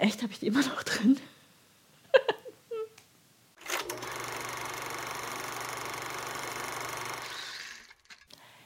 Echt, habe ich die immer noch drin?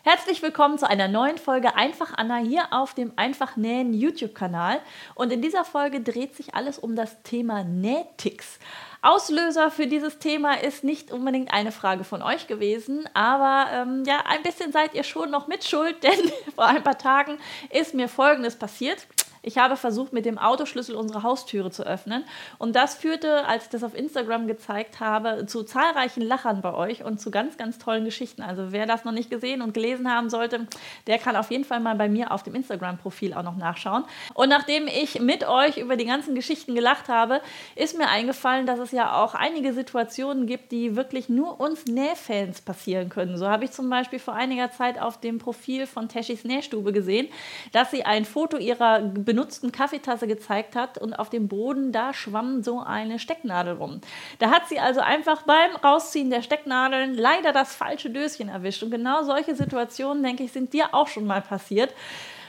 Herzlich willkommen zu einer neuen Folge Einfach Anna hier auf dem Einfach Nähen YouTube-Kanal. Und in dieser Folge dreht sich alles um das Thema Nähticks. Auslöser für dieses Thema ist nicht unbedingt eine Frage von euch gewesen, aber ähm, ja, ein bisschen seid ihr schon noch mitschuld, denn vor ein paar Tagen ist mir Folgendes passiert. Ich habe versucht, mit dem Autoschlüssel unsere Haustüre zu öffnen. Und das führte, als ich das auf Instagram gezeigt habe, zu zahlreichen Lachern bei euch und zu ganz, ganz tollen Geschichten. Also wer das noch nicht gesehen und gelesen haben sollte, der kann auf jeden Fall mal bei mir auf dem Instagram-Profil auch noch nachschauen. Und nachdem ich mit euch über die ganzen Geschichten gelacht habe, ist mir eingefallen, dass es ja auch einige Situationen gibt, die wirklich nur uns Nähfans passieren können. So habe ich zum Beispiel vor einiger Zeit auf dem Profil von Teschis Nähstube gesehen, dass sie ein Foto ihrer benutzten Kaffeetasse gezeigt hat und auf dem Boden, da schwamm so eine Stecknadel rum. Da hat sie also einfach beim Rausziehen der Stecknadeln leider das falsche Döschen erwischt. Und genau solche Situationen, denke ich, sind dir auch schon mal passiert.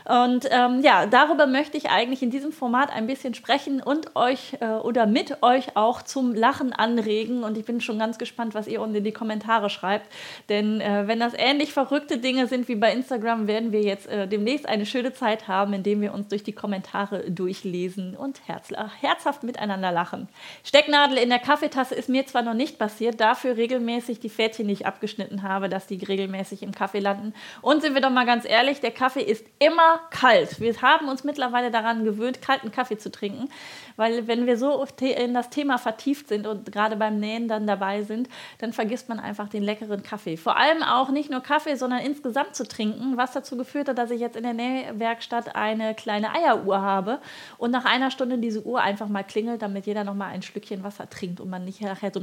Und ähm, ja, darüber möchte ich eigentlich in diesem Format ein bisschen sprechen und euch äh, oder mit euch auch zum Lachen anregen. Und ich bin schon ganz gespannt, was ihr unten in die Kommentare schreibt. Denn äh, wenn das ähnlich verrückte Dinge sind wie bei Instagram, werden wir jetzt äh, demnächst eine schöne Zeit haben, indem wir uns durch die Kommentare durchlesen und herz herzhaft miteinander lachen. Stecknadel in der Kaffeetasse ist mir zwar noch nicht passiert, dafür regelmäßig die Fädchen, die ich abgeschnitten habe, dass die regelmäßig im Kaffee landen. Und sind wir doch mal ganz ehrlich, der Kaffee ist immer kalt. Wir haben uns mittlerweile daran gewöhnt, kalten Kaffee zu trinken, weil wenn wir so in das Thema vertieft sind und gerade beim Nähen dann dabei sind, dann vergisst man einfach den leckeren Kaffee. Vor allem auch nicht nur Kaffee, sondern insgesamt zu trinken, was dazu geführt hat, dass ich jetzt in der Nähwerkstatt eine kleine Eieruhr habe und nach einer Stunde diese Uhr einfach mal klingelt, damit jeder noch mal ein Schlückchen Wasser trinkt und man nicht nachher so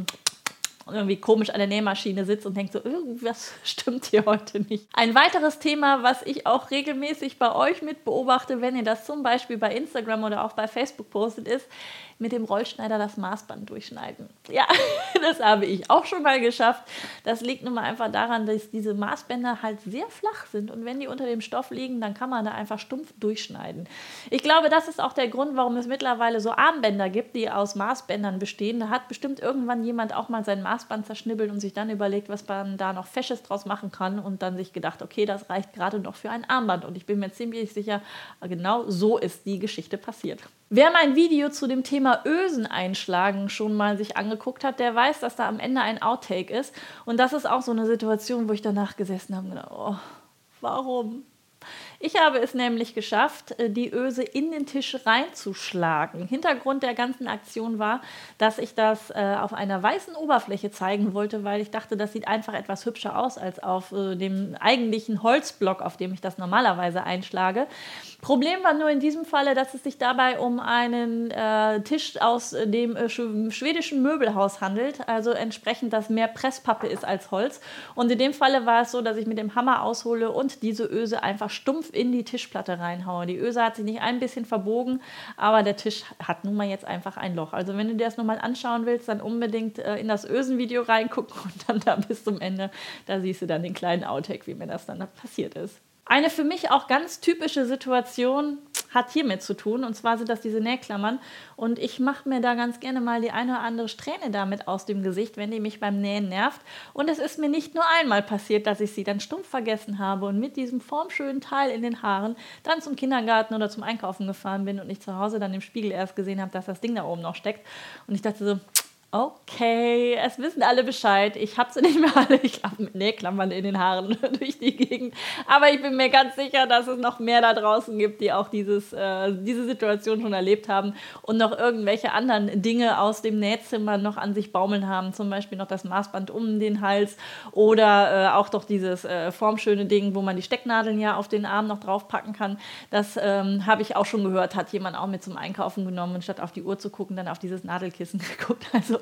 irgendwie komisch an der Nähmaschine sitzt und denkt so, irgendwas stimmt hier heute nicht. Ein weiteres Thema, was ich auch regelmäßig bei euch mit beobachte, wenn ihr das zum Beispiel bei Instagram oder auch bei Facebook postet, ist, mit dem Rollschneider das Maßband durchschneiden. Ja, das habe ich auch schon mal geschafft. Das liegt nun mal einfach daran, dass diese Maßbänder halt sehr flach sind und wenn die unter dem Stoff liegen, dann kann man da einfach stumpf durchschneiden. Ich glaube, das ist auch der Grund, warum es mittlerweile so Armbänder gibt, die aus Maßbändern bestehen. Da hat bestimmt irgendwann jemand auch mal sein Maßband zerschnibbelt und sich dann überlegt, was man da noch Fesches draus machen kann und dann sich gedacht, okay, das reicht gerade noch für ein Armband. Und ich bin mir ziemlich sicher, genau so ist die Geschichte passiert. Wer mein Video zu dem Thema Ösen einschlagen schon mal sich angeguckt hat, der weiß, dass da am Ende ein Outtake ist. Und das ist auch so eine Situation, wo ich danach gesessen habe und gedacht, oh, warum? Ich habe es nämlich geschafft, äh, die Öse in den Tisch reinzuschlagen. Hintergrund der ganzen Aktion war, dass ich das äh, auf einer weißen Oberfläche zeigen wollte, weil ich dachte, das sieht einfach etwas hübscher aus als auf äh, dem eigentlichen Holzblock, auf dem ich das normalerweise einschlage. Problem war nur in diesem Falle, dass es sich dabei um einen äh, Tisch aus dem äh, schwedischen Möbelhaus handelt, also entsprechend, dass mehr Presspappe ist als Holz. Und in dem Falle war es so, dass ich mit dem Hammer aushole und diese Öse einfach stumpf in die Tischplatte reinhaue. Die Öse hat sich nicht ein bisschen verbogen, aber der Tisch hat nun mal jetzt einfach ein Loch. Also wenn du dir das nochmal anschauen willst, dann unbedingt äh, in das Ösenvideo reingucken und dann da bis zum Ende, da siehst du dann den kleinen Outtake, wie mir das dann passiert ist. Eine für mich auch ganz typische Situation hat hiermit zu tun. Und zwar sind das diese Nähklammern. Und ich mache mir da ganz gerne mal die eine oder andere Strähne damit aus dem Gesicht, wenn die mich beim Nähen nervt. Und es ist mir nicht nur einmal passiert, dass ich sie dann stumpf vergessen habe und mit diesem formschönen Teil in den Haaren dann zum Kindergarten oder zum Einkaufen gefahren bin und ich zu Hause dann im Spiegel erst gesehen habe, dass das Ding da oben noch steckt. Und ich dachte so, okay, es wissen alle Bescheid. Ich habe sie nicht mehr alle. Ich habe Nähklammern in den Haaren durch die Gegend. Aber ich bin mir ganz sicher, dass es noch mehr da draußen gibt, die auch dieses, äh, diese Situation schon erlebt haben und noch irgendwelche anderen Dinge aus dem Nähzimmer noch an sich baumeln haben. Zum Beispiel noch das Maßband um den Hals oder äh, auch doch dieses äh, formschöne Ding, wo man die Stecknadeln ja auf den Arm noch draufpacken kann. Das ähm, habe ich auch schon gehört, hat jemand auch mit zum Einkaufen genommen und statt auf die Uhr zu gucken, dann auf dieses Nadelkissen geguckt. Also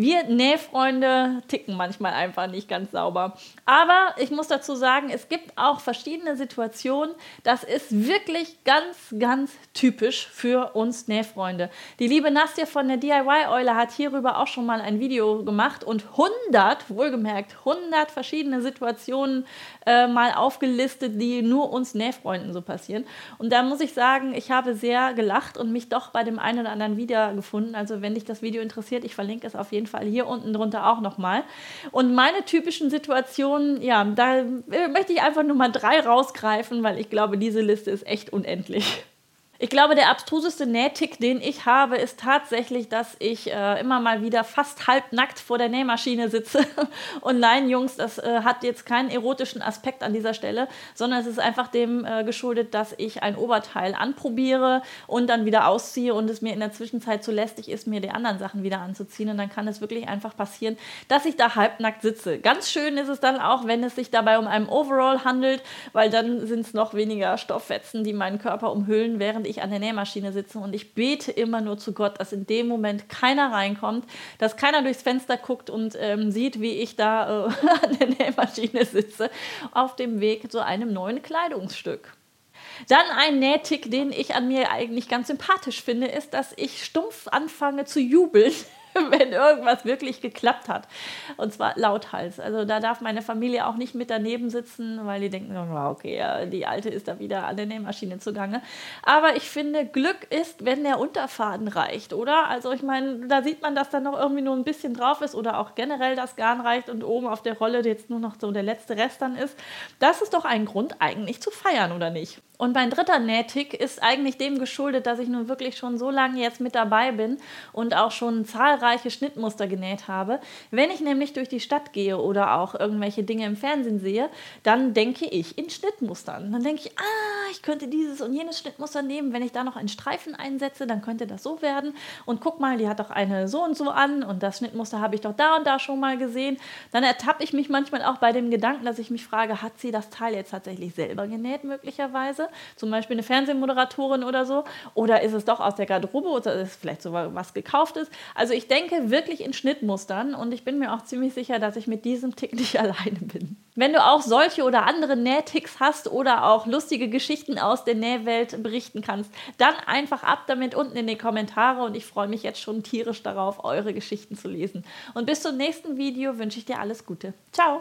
Wir Nähfreunde ticken manchmal einfach nicht ganz sauber. Aber ich muss dazu sagen, es gibt auch verschiedene Situationen. Das ist wirklich ganz, ganz typisch für uns Nähfreunde. Die liebe Nastja von der DIY-Eule hat hierüber auch schon mal ein Video gemacht und 100, wohlgemerkt, 100 verschiedene Situationen äh, mal aufgelistet, die nur uns Nähfreunden so passieren. Und da muss ich sagen, ich habe sehr gelacht und mich doch bei dem einen oder anderen wiedergefunden. Also wenn dich das Video interessiert, ich verlinke es auf jeden Fall hier unten drunter auch nochmal. Und meine typischen Situationen, ja, da möchte ich einfach nur mal drei rausgreifen, weil ich glaube, diese Liste ist echt unendlich. Ich glaube, der abstruseste Nähtick, den ich habe, ist tatsächlich, dass ich äh, immer mal wieder fast halbnackt vor der Nähmaschine sitze. Und nein, Jungs, das äh, hat jetzt keinen erotischen Aspekt an dieser Stelle, sondern es ist einfach dem äh, geschuldet, dass ich ein Oberteil anprobiere und dann wieder ausziehe und es mir in der Zwischenzeit zu lästig ist, mir die anderen Sachen wieder anzuziehen. Und dann kann es wirklich einfach passieren, dass ich da halbnackt sitze. Ganz schön ist es dann auch, wenn es sich dabei um einen Overall handelt, weil dann sind es noch weniger Stofffetzen, die meinen Körper umhüllen, während ich an der Nähmaschine sitze und ich bete immer nur zu Gott, dass in dem Moment keiner reinkommt, dass keiner durchs Fenster guckt und ähm, sieht, wie ich da äh, an der Nähmaschine sitze, auf dem Weg zu einem neuen Kleidungsstück. Dann ein Nähtick, den ich an mir eigentlich ganz sympathisch finde, ist, dass ich stumpf anfange zu jubeln, wenn irgendwas wirklich geklappt hat. Und zwar lauthals. Also da darf meine Familie auch nicht mit daneben sitzen, weil die denken, okay, die Alte ist da wieder an der Nähmaschine zugange. Aber ich finde, Glück ist, wenn der Unterfaden reicht, oder? Also ich meine, da sieht man, dass da noch irgendwie nur ein bisschen drauf ist oder auch generell das Garn reicht und oben auf der Rolle jetzt nur noch so der letzte Rest dann ist. Das ist doch ein Grund, eigentlich zu feiern, oder nicht? Und mein dritter Nähtick ist eigentlich dem geschuldet, dass ich nun wirklich schon so lange jetzt mit dabei bin und auch schon zahlreiche Schnittmuster genäht habe. Wenn ich nämlich durch die Stadt gehe oder auch irgendwelche Dinge im Fernsehen sehe, dann denke ich in Schnittmustern. Dann denke ich, ah, ich könnte dieses und jenes Schnittmuster nehmen. Wenn ich da noch einen Streifen einsetze, dann könnte das so werden. Und guck mal, die hat doch eine so und so an und das Schnittmuster habe ich doch da und da schon mal gesehen. Dann ertappe ich mich manchmal auch bei dem Gedanken, dass ich mich frage, hat sie das Teil jetzt tatsächlich selber genäht möglicherweise? Zum Beispiel eine Fernsehmoderatorin oder so? Oder ist es doch aus der Garderobe oder ist es vielleicht so was gekauftes? Also ich denke wirklich in Schnittmustern und ich bin mir auch ziemlich sicher, dass ich mit diesem Tick nicht alleine bin. Wenn du auch solche oder andere Nähticks hast oder auch lustige Geschichten aus der Nähwelt berichten kannst, dann einfach ab damit unten in die Kommentare und ich freue mich jetzt schon tierisch darauf, eure Geschichten zu lesen. Und bis zum nächsten Video wünsche ich dir alles Gute. Ciao!